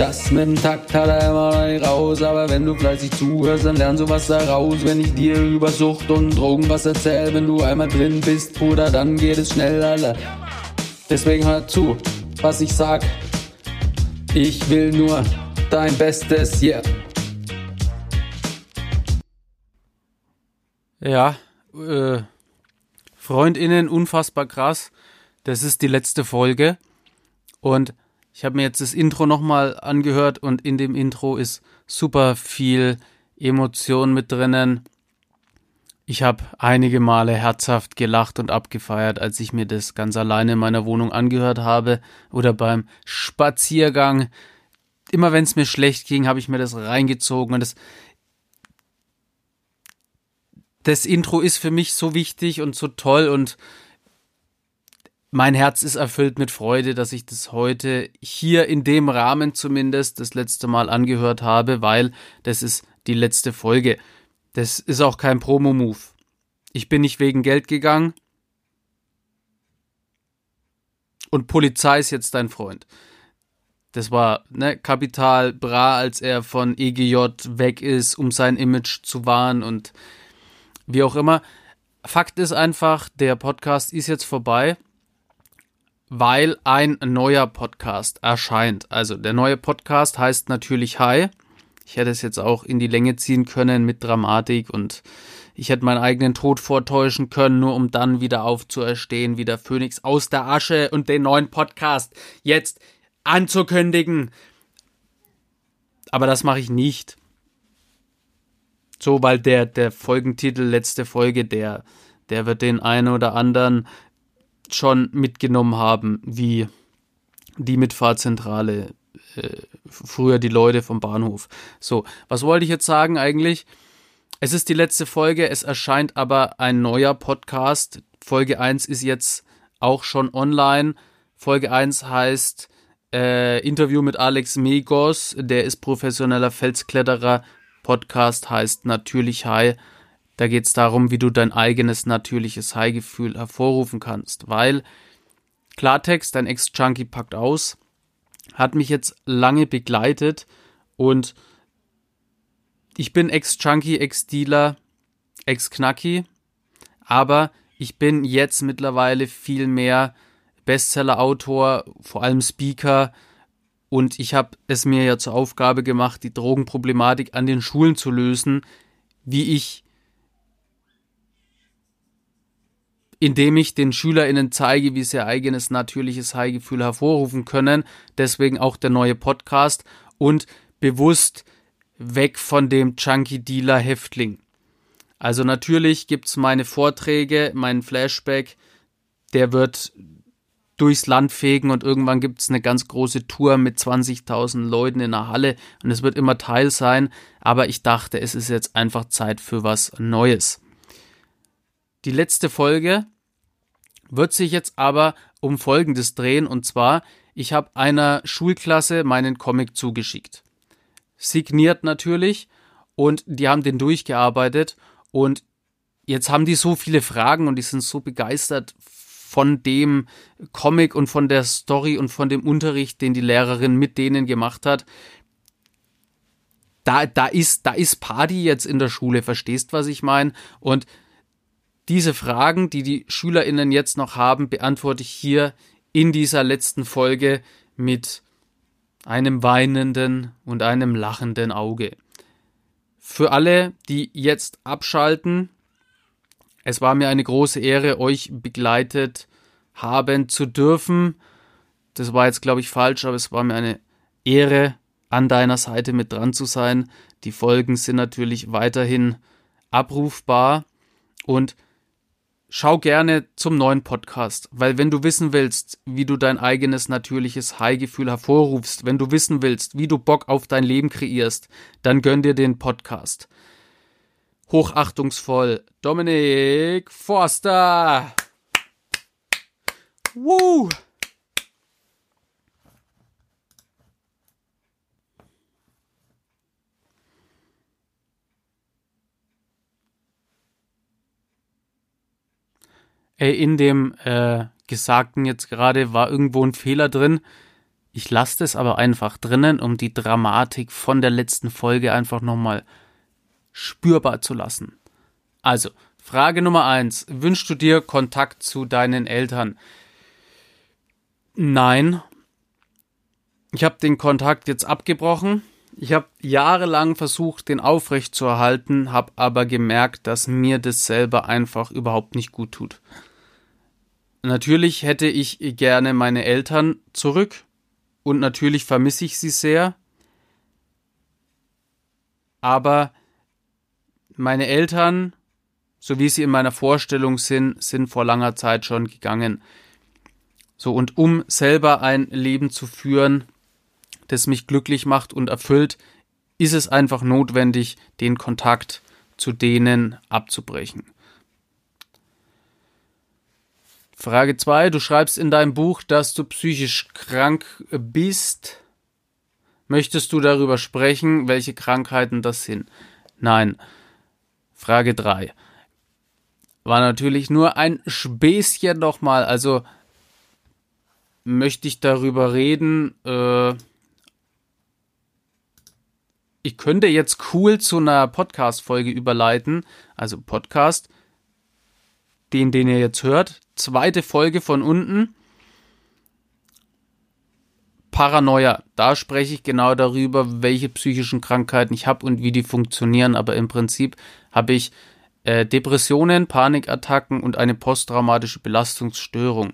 Das mit dem Takt hat er immer noch nicht raus, aber wenn du fleißig zuhörst, dann lernst du was daraus. Wenn ich dir über Sucht und Drogen was erzähl, wenn du einmal drin bist, Bruder, dann geht es schnell, Alter. Deswegen hör zu, was ich sag. Ich will nur dein Bestes, yeah. Ja, äh, Freundinnen, unfassbar krass. Das ist die letzte Folge. Und ich habe mir jetzt das Intro nochmal angehört und in dem Intro ist super viel Emotion mit drinnen. Ich habe einige Male herzhaft gelacht und abgefeiert, als ich mir das ganz alleine in meiner Wohnung angehört habe oder beim Spaziergang. Immer wenn es mir schlecht ging, habe ich mir das reingezogen und das das Intro ist für mich so wichtig und so toll und mein Herz ist erfüllt mit Freude, dass ich das heute hier in dem Rahmen zumindest das letzte Mal angehört habe, weil das ist die letzte Folge. Das ist auch kein Promo-Move. Ich bin nicht wegen Geld gegangen. Und Polizei ist jetzt dein Freund. Das war ne, Kapital Bra, als er von EGJ weg ist, um sein Image zu wahren und wie auch immer. Fakt ist einfach, der Podcast ist jetzt vorbei weil ein neuer Podcast erscheint. Also der neue Podcast heißt natürlich Hi. Ich hätte es jetzt auch in die Länge ziehen können mit Dramatik und ich hätte meinen eigenen Tod vortäuschen können, nur um dann wieder aufzuerstehen, wie der Phönix aus der Asche und den neuen Podcast jetzt anzukündigen. Aber das mache ich nicht. So, weil der, der Folgentitel, letzte Folge, der, der wird den einen oder anderen schon mitgenommen haben, wie die Mitfahrzentrale, äh, früher die Leute vom Bahnhof. So, was wollte ich jetzt sagen eigentlich? Es ist die letzte Folge, es erscheint aber ein neuer Podcast. Folge 1 ist jetzt auch schon online. Folge 1 heißt äh, Interview mit Alex Megos, der ist professioneller Felskletterer. Podcast heißt natürlich Hi. Da geht es darum, wie du dein eigenes natürliches High-Gefühl hervorrufen kannst, weil Klartext, dein Ex-Junkie packt aus, hat mich jetzt lange begleitet und ich bin Ex-Junkie, Ex-Dealer, Ex-Knacki, aber ich bin jetzt mittlerweile viel mehr Bestseller-Autor, vor allem Speaker und ich habe es mir ja zur Aufgabe gemacht, die Drogenproblematik an den Schulen zu lösen, wie ich indem ich den SchülerInnen zeige, wie sie ihr eigenes natürliches High-Gefühl hervorrufen können. Deswegen auch der neue Podcast und bewusst weg von dem Junkie-Dealer-Häftling. Also natürlich gibt's meine Vorträge, meinen Flashback, der wird durchs Land fegen und irgendwann gibt's eine ganz große Tour mit 20.000 Leuten in der Halle und es wird immer Teil sein, aber ich dachte, es ist jetzt einfach Zeit für was Neues. Die letzte Folge wird sich jetzt aber um Folgendes drehen und zwar, ich habe einer Schulklasse meinen Comic zugeschickt. Signiert natürlich und die haben den durchgearbeitet und jetzt haben die so viele Fragen und die sind so begeistert von dem Comic und von der Story und von dem Unterricht, den die Lehrerin mit denen gemacht hat. Da, da ist, da ist Party jetzt in der Schule, verstehst, was ich meine? Und diese Fragen, die die SchülerInnen jetzt noch haben, beantworte ich hier in dieser letzten Folge mit einem weinenden und einem lachenden Auge. Für alle, die jetzt abschalten, es war mir eine große Ehre, euch begleitet haben zu dürfen. Das war jetzt, glaube ich, falsch, aber es war mir eine Ehre, an deiner Seite mit dran zu sein. Die Folgen sind natürlich weiterhin abrufbar und schau gerne zum neuen Podcast, weil wenn du wissen willst, wie du dein eigenes natürliches High-Gefühl hervorrufst, wenn du wissen willst, wie du Bock auf dein Leben kreierst, dann gönn dir den Podcast. Hochachtungsvoll, Dominik Forster. Woo! In dem äh, Gesagten jetzt gerade war irgendwo ein Fehler drin. Ich lasse das aber einfach drinnen, um die Dramatik von der letzten Folge einfach nochmal spürbar zu lassen. Also, Frage Nummer eins. Wünschst du dir Kontakt zu deinen Eltern? Nein. Ich habe den Kontakt jetzt abgebrochen. Ich habe jahrelang versucht, den aufrechtzuerhalten, habe aber gemerkt, dass mir das selber einfach überhaupt nicht gut tut. Natürlich hätte ich gerne meine Eltern zurück und natürlich vermisse ich sie sehr. Aber meine Eltern, so wie sie in meiner Vorstellung sind, sind vor langer Zeit schon gegangen. So, und um selber ein Leben zu führen, das mich glücklich macht und erfüllt, ist es einfach notwendig, den Kontakt zu denen abzubrechen. Frage 2. Du schreibst in deinem Buch, dass du psychisch krank bist. Möchtest du darüber sprechen, welche Krankheiten das sind? Nein. Frage 3. War natürlich nur ein Späßchen nochmal. Also möchte ich darüber reden. Äh, ich könnte jetzt cool zu einer Podcast-Folge überleiten. Also Podcast den, den ihr jetzt hört. Zweite Folge von unten. Paranoia. Da spreche ich genau darüber, welche psychischen Krankheiten ich habe und wie die funktionieren. Aber im Prinzip habe ich äh, Depressionen, Panikattacken und eine posttraumatische Belastungsstörung.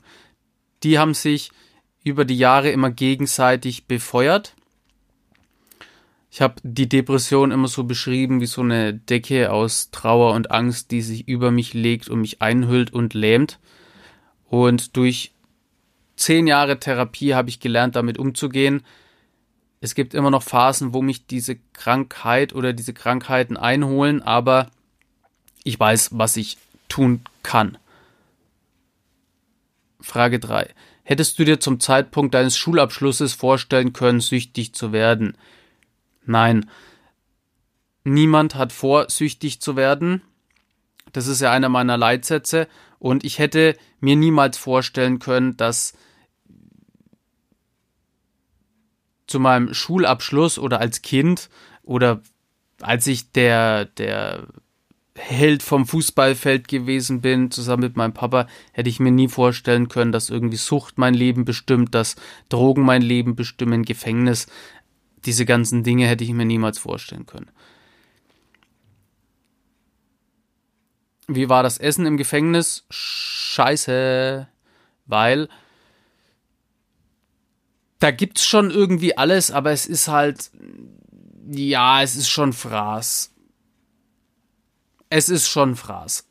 Die haben sich über die Jahre immer gegenseitig befeuert. Ich habe die Depression immer so beschrieben wie so eine Decke aus Trauer und Angst, die sich über mich legt und mich einhüllt und lähmt. Und durch zehn Jahre Therapie habe ich gelernt, damit umzugehen. Es gibt immer noch Phasen, wo mich diese Krankheit oder diese Krankheiten einholen, aber ich weiß, was ich tun kann. Frage 3. Hättest du dir zum Zeitpunkt deines Schulabschlusses vorstellen können, süchtig zu werden? Nein. Niemand hat vor, süchtig zu werden. Das ist ja einer meiner Leitsätze. Und ich hätte mir niemals vorstellen können, dass zu meinem Schulabschluss oder als Kind oder als ich der, der Held vom Fußballfeld gewesen bin, zusammen mit meinem Papa, hätte ich mir nie vorstellen können, dass irgendwie Sucht mein Leben bestimmt, dass Drogen mein Leben bestimmen, Gefängnis diese ganzen Dinge hätte ich mir niemals vorstellen können. Wie war das Essen im Gefängnis? Scheiße, weil da gibt's schon irgendwie alles, aber es ist halt ja, es ist schon Fraß. Es ist schon Fraß.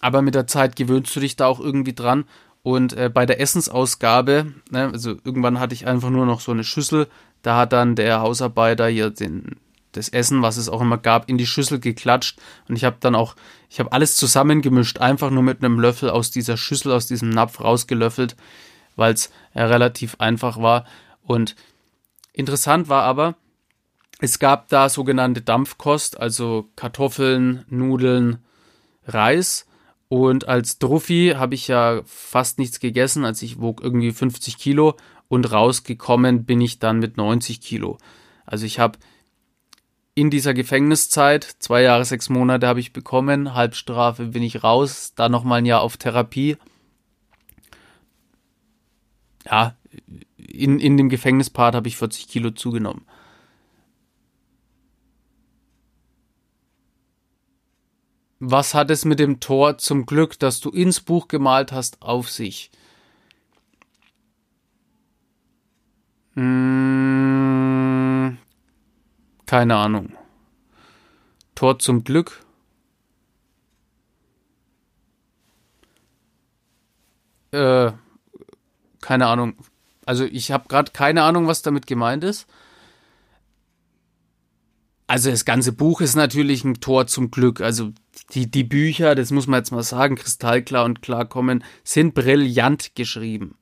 Aber mit der Zeit gewöhnst du dich da auch irgendwie dran und äh, bei der Essensausgabe, ne, also irgendwann hatte ich einfach nur noch so eine Schüssel, da hat dann der Hausarbeiter hier den, das Essen, was es auch immer gab, in die Schüssel geklatscht und ich habe dann auch, ich habe alles zusammengemischt, einfach nur mit einem Löffel aus dieser Schüssel, aus diesem Napf rausgelöffelt, weil es äh, relativ einfach war. Und interessant war aber, es gab da sogenannte Dampfkost, also Kartoffeln, Nudeln, Reis und als Druffi habe ich ja fast nichts gegessen, als ich wog irgendwie 50 Kilo und rausgekommen bin ich dann mit 90 Kilo. Also ich habe in dieser Gefängniszeit, zwei Jahre, sechs Monate habe ich bekommen, Halbstrafe bin ich raus, dann nochmal ein Jahr auf Therapie. Ja, in, in dem Gefängnispart habe ich 40 Kilo zugenommen. Was hat es mit dem Tor zum Glück, das du ins Buch gemalt hast, auf sich? Hm, keine Ahnung. Tor zum Glück? Äh, keine Ahnung. Also ich habe gerade keine Ahnung, was damit gemeint ist. Also das ganze Buch ist natürlich ein Tor zum Glück. Also die, die Bücher, das muss man jetzt mal sagen, kristallklar und klarkommen, sind brillant geschrieben.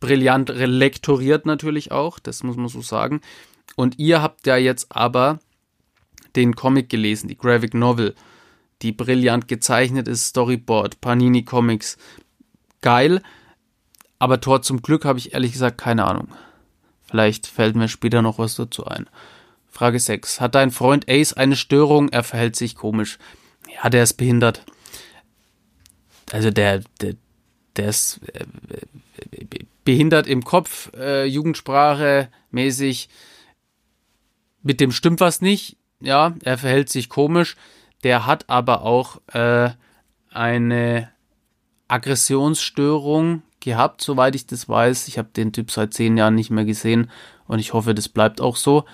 Brillant lektoriert natürlich auch, das muss man so sagen. Und ihr habt ja jetzt aber den Comic gelesen, die Graphic Novel, die brillant gezeichnet ist, Storyboard, Panini Comics. Geil. Aber Tor zum Glück habe ich ehrlich gesagt keine Ahnung. Vielleicht fällt mir später noch was dazu ein. Frage 6. Hat dein Freund Ace eine Störung? Er verhält sich komisch. Ja, der ist behindert. Also der, der, der ist äh, behindert im Kopf, äh, Jugendsprache mäßig. Mit dem stimmt was nicht. Ja, er verhält sich komisch. Der hat aber auch äh, eine Aggressionsstörung gehabt, soweit ich das weiß. Ich habe den Typ seit zehn Jahren nicht mehr gesehen und ich hoffe, das bleibt auch so.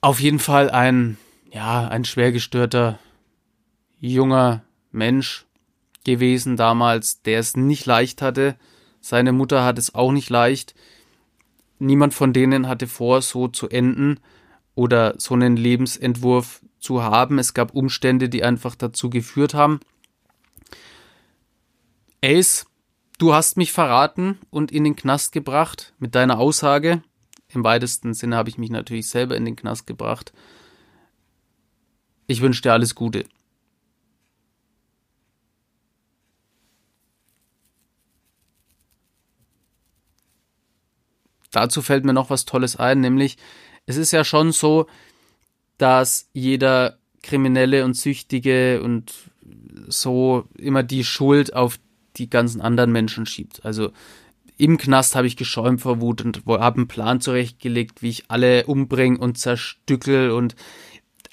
Auf jeden Fall ein, ja, ein schwer gestörter junger Mensch gewesen damals, der es nicht leicht hatte. Seine Mutter hat es auch nicht leicht. Niemand von denen hatte vor, so zu enden oder so einen Lebensentwurf zu haben. Es gab Umstände, die einfach dazu geführt haben. Ace, du hast mich verraten und in den Knast gebracht mit deiner Aussage, im weitesten Sinne habe ich mich natürlich selber in den Knast gebracht. Ich wünsche dir alles Gute. Dazu fällt mir noch was Tolles ein, nämlich es ist ja schon so, dass jeder Kriminelle und Süchtige und so immer die Schuld auf die ganzen anderen Menschen schiebt. Also im Knast habe ich geschäumt vor Wut und habe einen Plan zurechtgelegt, wie ich alle umbringe und zerstückel und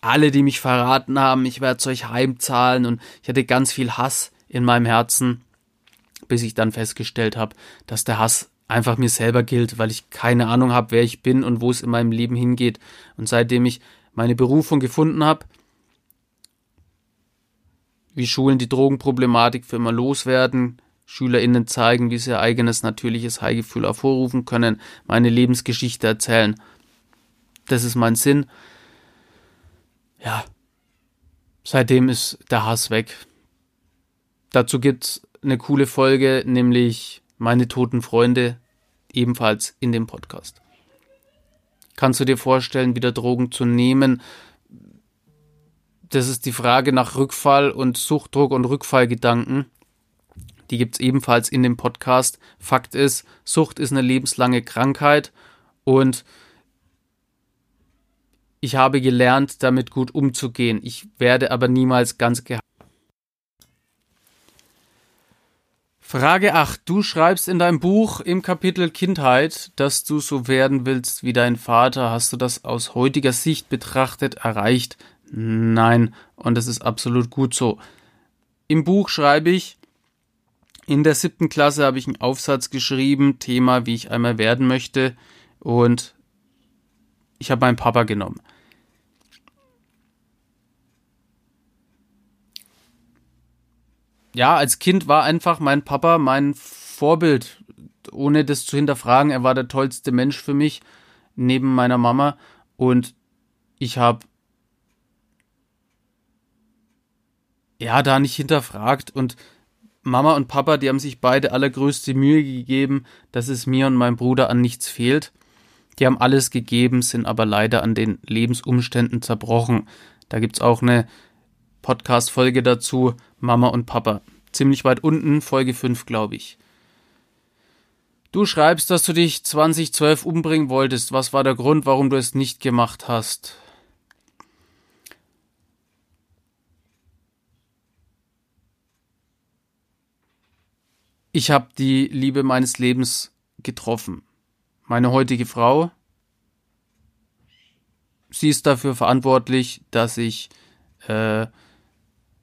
alle, die mich verraten haben, ich werde es euch heimzahlen und ich hatte ganz viel Hass in meinem Herzen, bis ich dann festgestellt habe, dass der Hass einfach mir selber gilt, weil ich keine Ahnung habe, wer ich bin und wo es in meinem Leben hingeht. Und seitdem ich meine Berufung gefunden habe, wie Schulen die Drogenproblematik für immer loswerden, SchülerInnen zeigen, wie sie ihr eigenes natürliches Heigefühl hervorrufen können, meine Lebensgeschichte erzählen. Das ist mein Sinn. Ja, seitdem ist der Hass weg. Dazu gibt's eine coole Folge, nämlich meine toten Freunde, ebenfalls in dem Podcast. Kannst du dir vorstellen, wieder Drogen zu nehmen? Das ist die Frage nach Rückfall und Suchtdruck und Rückfallgedanken. Die gibt es ebenfalls in dem Podcast. Fakt ist, Sucht ist eine lebenslange Krankheit und ich habe gelernt, damit gut umzugehen. Ich werde aber niemals ganz geheilt. Frage 8. Du schreibst in deinem Buch im Kapitel Kindheit, dass du so werden willst wie dein Vater. Hast du das aus heutiger Sicht betrachtet erreicht? Nein, und das ist absolut gut so. Im Buch schreibe ich, in der siebten Klasse habe ich einen Aufsatz geschrieben, Thema, wie ich einmal werden möchte. Und ich habe meinen Papa genommen. Ja, als Kind war einfach mein Papa mein Vorbild, ohne das zu hinterfragen. Er war der tollste Mensch für mich, neben meiner Mama. Und ich habe ja da nicht hinterfragt und Mama und Papa, die haben sich beide allergrößte Mühe gegeben, dass es mir und meinem Bruder an nichts fehlt. Die haben alles gegeben, sind aber leider an den Lebensumständen zerbrochen. Da gibt's auch eine Podcast-Folge dazu, Mama und Papa. Ziemlich weit unten, Folge 5, glaube ich. Du schreibst, dass du dich 2012 umbringen wolltest. Was war der Grund, warum du es nicht gemacht hast? Ich habe die Liebe meines Lebens getroffen. Meine heutige Frau. Sie ist dafür verantwortlich, dass ich äh,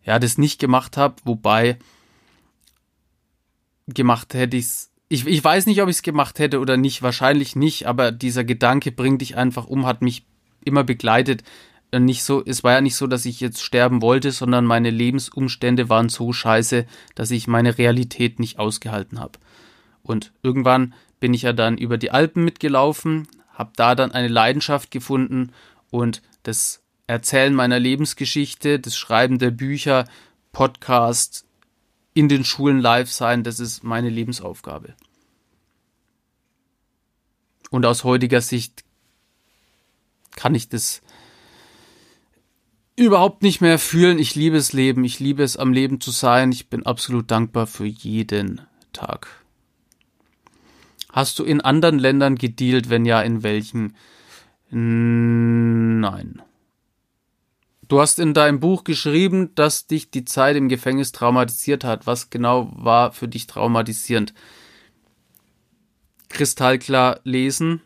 ja das nicht gemacht habe, wobei gemacht hätte ich's. Ich, ich weiß nicht, ob ich es gemacht hätte oder nicht, wahrscheinlich nicht, aber dieser Gedanke bringt dich einfach um, hat mich immer begleitet. nicht so, es war ja nicht so, dass ich jetzt sterben wollte, sondern meine Lebensumstände waren so scheiße, dass ich meine Realität nicht ausgehalten habe. Und irgendwann bin ich ja dann über die Alpen mitgelaufen, habe da dann eine Leidenschaft gefunden und das Erzählen meiner Lebensgeschichte, das Schreiben der Bücher, Podcast, in den Schulen live sein, das ist meine Lebensaufgabe. Und aus heutiger Sicht kann ich das überhaupt nicht mehr fühlen. Ich liebe das Leben, ich liebe es am Leben zu sein. Ich bin absolut dankbar für jeden Tag. Hast du in anderen Ländern gedealt? Wenn ja, in welchen? Nein. Du hast in deinem Buch geschrieben, dass dich die Zeit im Gefängnis traumatisiert hat. Was genau war für dich traumatisierend? Kristallklar lesen.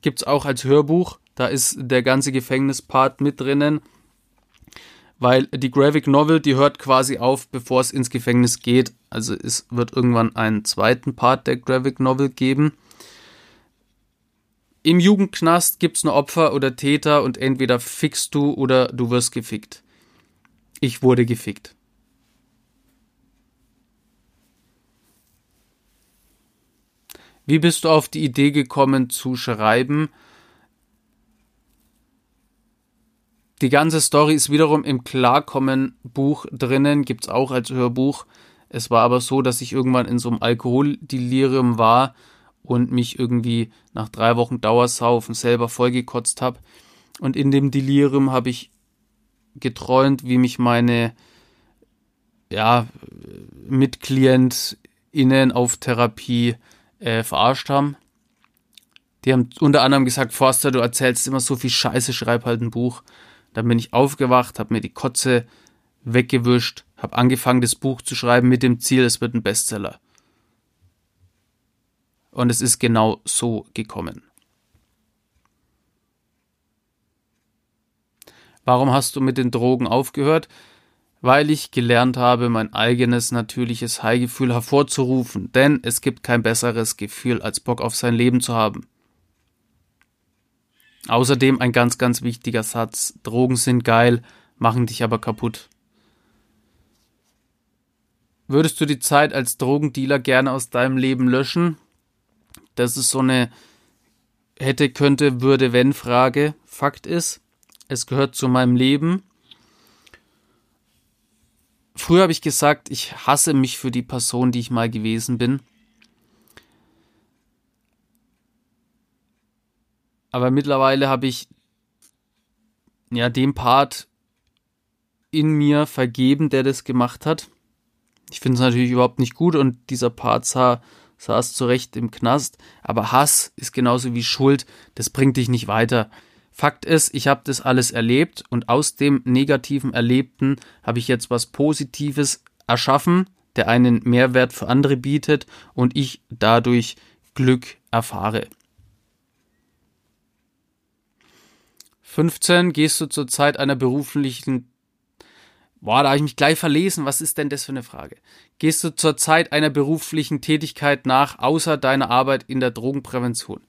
Gibt's auch als Hörbuch. Da ist der ganze Gefängnispart mit drinnen. Weil die Graphic Novel, die hört quasi auf, bevor es ins Gefängnis geht. Also es wird irgendwann einen zweiten Part der Graphic Novel geben. Im Jugendknast gibt's nur Opfer oder Täter und entweder fickst du oder du wirst gefickt. Ich wurde gefickt. Wie bist du auf die Idee gekommen zu schreiben? Die ganze Story ist wiederum im Klarkommen-Buch drinnen, gibt's auch als Hörbuch. Es war aber so, dass ich irgendwann in so einem Alkoholdelirium war und mich irgendwie nach drei Wochen Dauersaufen selber vollgekotzt habe. Und in dem Delirium habe ich geträumt, wie mich meine ja, MitklientInnen auf Therapie äh, verarscht haben. Die haben unter anderem gesagt, Forster, du erzählst immer so viel Scheiße, schreib halt ein Buch. Dann bin ich aufgewacht, habe mir die Kotze weggewischt, habe angefangen, das Buch zu schreiben mit dem Ziel, es wird ein Bestseller. Und es ist genau so gekommen. Warum hast du mit den Drogen aufgehört? Weil ich gelernt habe, mein eigenes natürliches High-Gefühl hervorzurufen, denn es gibt kein besseres Gefühl, als Bock auf sein Leben zu haben. Außerdem ein ganz, ganz wichtiger Satz. Drogen sind geil, machen dich aber kaputt. Würdest du die Zeit als Drogendealer gerne aus deinem Leben löschen? Das ist so eine hätte, könnte, würde, wenn Frage. Fakt ist, es gehört zu meinem Leben. Früher habe ich gesagt, ich hasse mich für die Person, die ich mal gewesen bin. Aber mittlerweile habe ich ja dem Part in mir vergeben, der das gemacht hat. Ich finde es natürlich überhaupt nicht gut und dieser Part sah, saß zurecht im Knast. Aber Hass ist genauso wie Schuld, das bringt dich nicht weiter. Fakt ist, ich habe das alles erlebt und aus dem negativen Erlebten habe ich jetzt was Positives erschaffen, der einen Mehrwert für andere bietet und ich dadurch Glück erfahre. 15 gehst du zur Zeit einer beruflichen Boah, da habe ich mich gleich verlesen. Was ist denn das für eine Frage? Gehst du zur Zeit einer beruflichen Tätigkeit nach, außer deiner Arbeit in der Drogenprävention?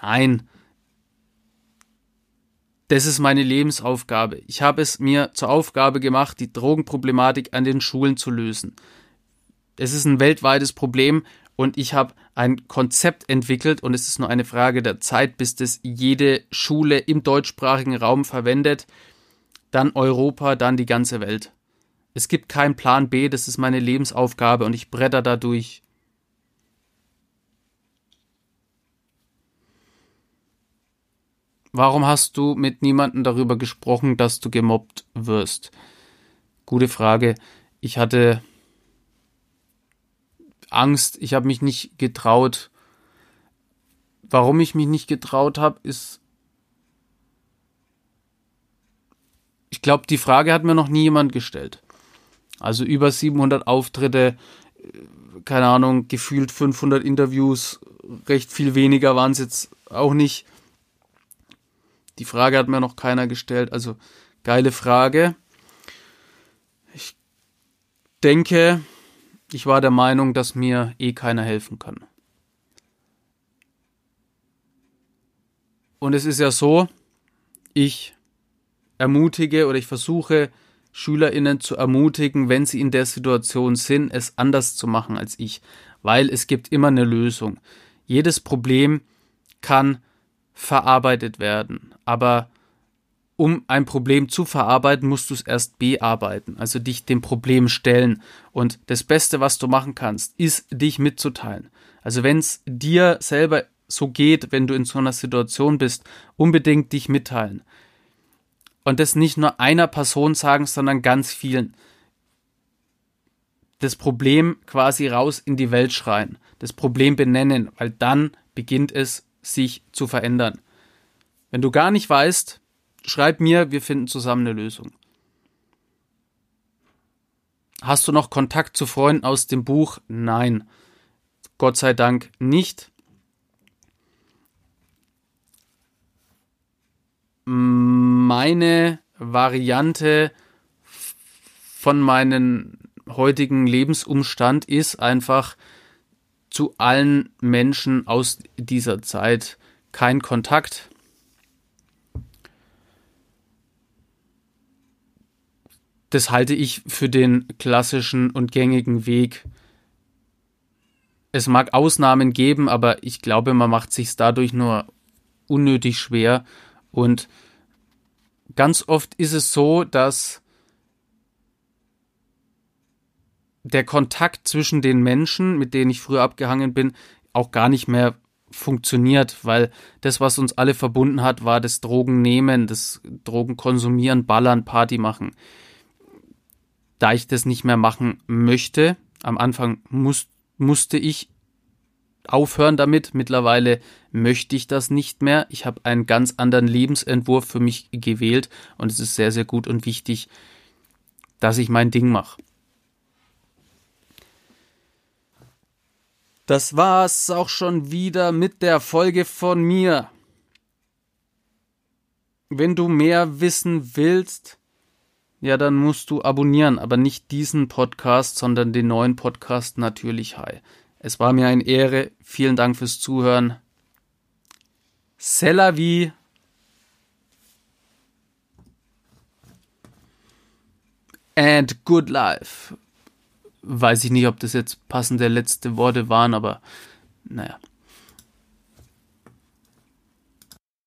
Nein. Das ist meine Lebensaufgabe. Ich habe es mir zur Aufgabe gemacht, die Drogenproblematik an den Schulen zu lösen. Es ist ein weltweites Problem und ich habe ein Konzept entwickelt und es ist nur eine Frage der Zeit, bis das jede Schule im deutschsprachigen Raum verwendet, dann Europa, dann die ganze Welt. Es gibt keinen Plan B, das ist meine Lebensaufgabe und ich bretter da durch. Warum hast du mit niemandem darüber gesprochen, dass du gemobbt wirst? Gute Frage. Ich hatte Angst, ich habe mich nicht getraut. Warum ich mich nicht getraut habe, ist. Ich glaube, die Frage hat mir noch nie jemand gestellt. Also über 700 Auftritte, keine Ahnung, gefühlt 500 Interviews, recht viel weniger waren es jetzt auch nicht. Die Frage hat mir noch keiner gestellt. Also geile Frage. Ich denke, ich war der Meinung, dass mir eh keiner helfen kann. Und es ist ja so, ich ermutige oder ich versuche SchülerInnen zu ermutigen, wenn sie in der Situation sind, es anders zu machen als ich, weil es gibt immer eine Lösung. Jedes Problem kann verarbeitet werden, aber um ein Problem zu verarbeiten, musst du es erst bearbeiten, also dich dem Problem stellen. Und das Beste, was du machen kannst, ist, dich mitzuteilen. Also wenn es dir selber so geht, wenn du in so einer Situation bist, unbedingt dich mitteilen. Und das nicht nur einer Person sagen, sondern ganz vielen. Das Problem quasi raus in die Welt schreien. Das Problem benennen, weil dann beginnt es sich zu verändern. Wenn du gar nicht weißt, schreib mir, wir finden zusammen eine Lösung. Hast du noch Kontakt zu Freunden aus dem Buch? Nein. Gott sei Dank nicht. Meine Variante von meinem heutigen Lebensumstand ist einfach zu allen Menschen aus dieser Zeit kein Kontakt. Das halte ich für den klassischen und gängigen Weg. Es mag Ausnahmen geben, aber ich glaube, man macht sich dadurch nur unnötig schwer. Und ganz oft ist es so, dass der Kontakt zwischen den Menschen, mit denen ich früher abgehangen bin, auch gar nicht mehr funktioniert, weil das, was uns alle verbunden hat, war das Drogennehmen, das Drogenkonsumieren, Ballern, Party machen. Da ich das nicht mehr machen möchte, am Anfang muss, musste ich aufhören damit. Mittlerweile möchte ich das nicht mehr. Ich habe einen ganz anderen Lebensentwurf für mich gewählt und es ist sehr, sehr gut und wichtig, dass ich mein Ding mache. Das war's auch schon wieder mit der Folge von mir. Wenn du mehr wissen willst, ja, dann musst du abonnieren, aber nicht diesen Podcast, sondern den neuen Podcast natürlich Hi. Es war mir eine Ehre. Vielen Dank fürs Zuhören. C'est la vie. And good life weiß ich nicht, ob das jetzt passende letzte Worte waren, aber naja.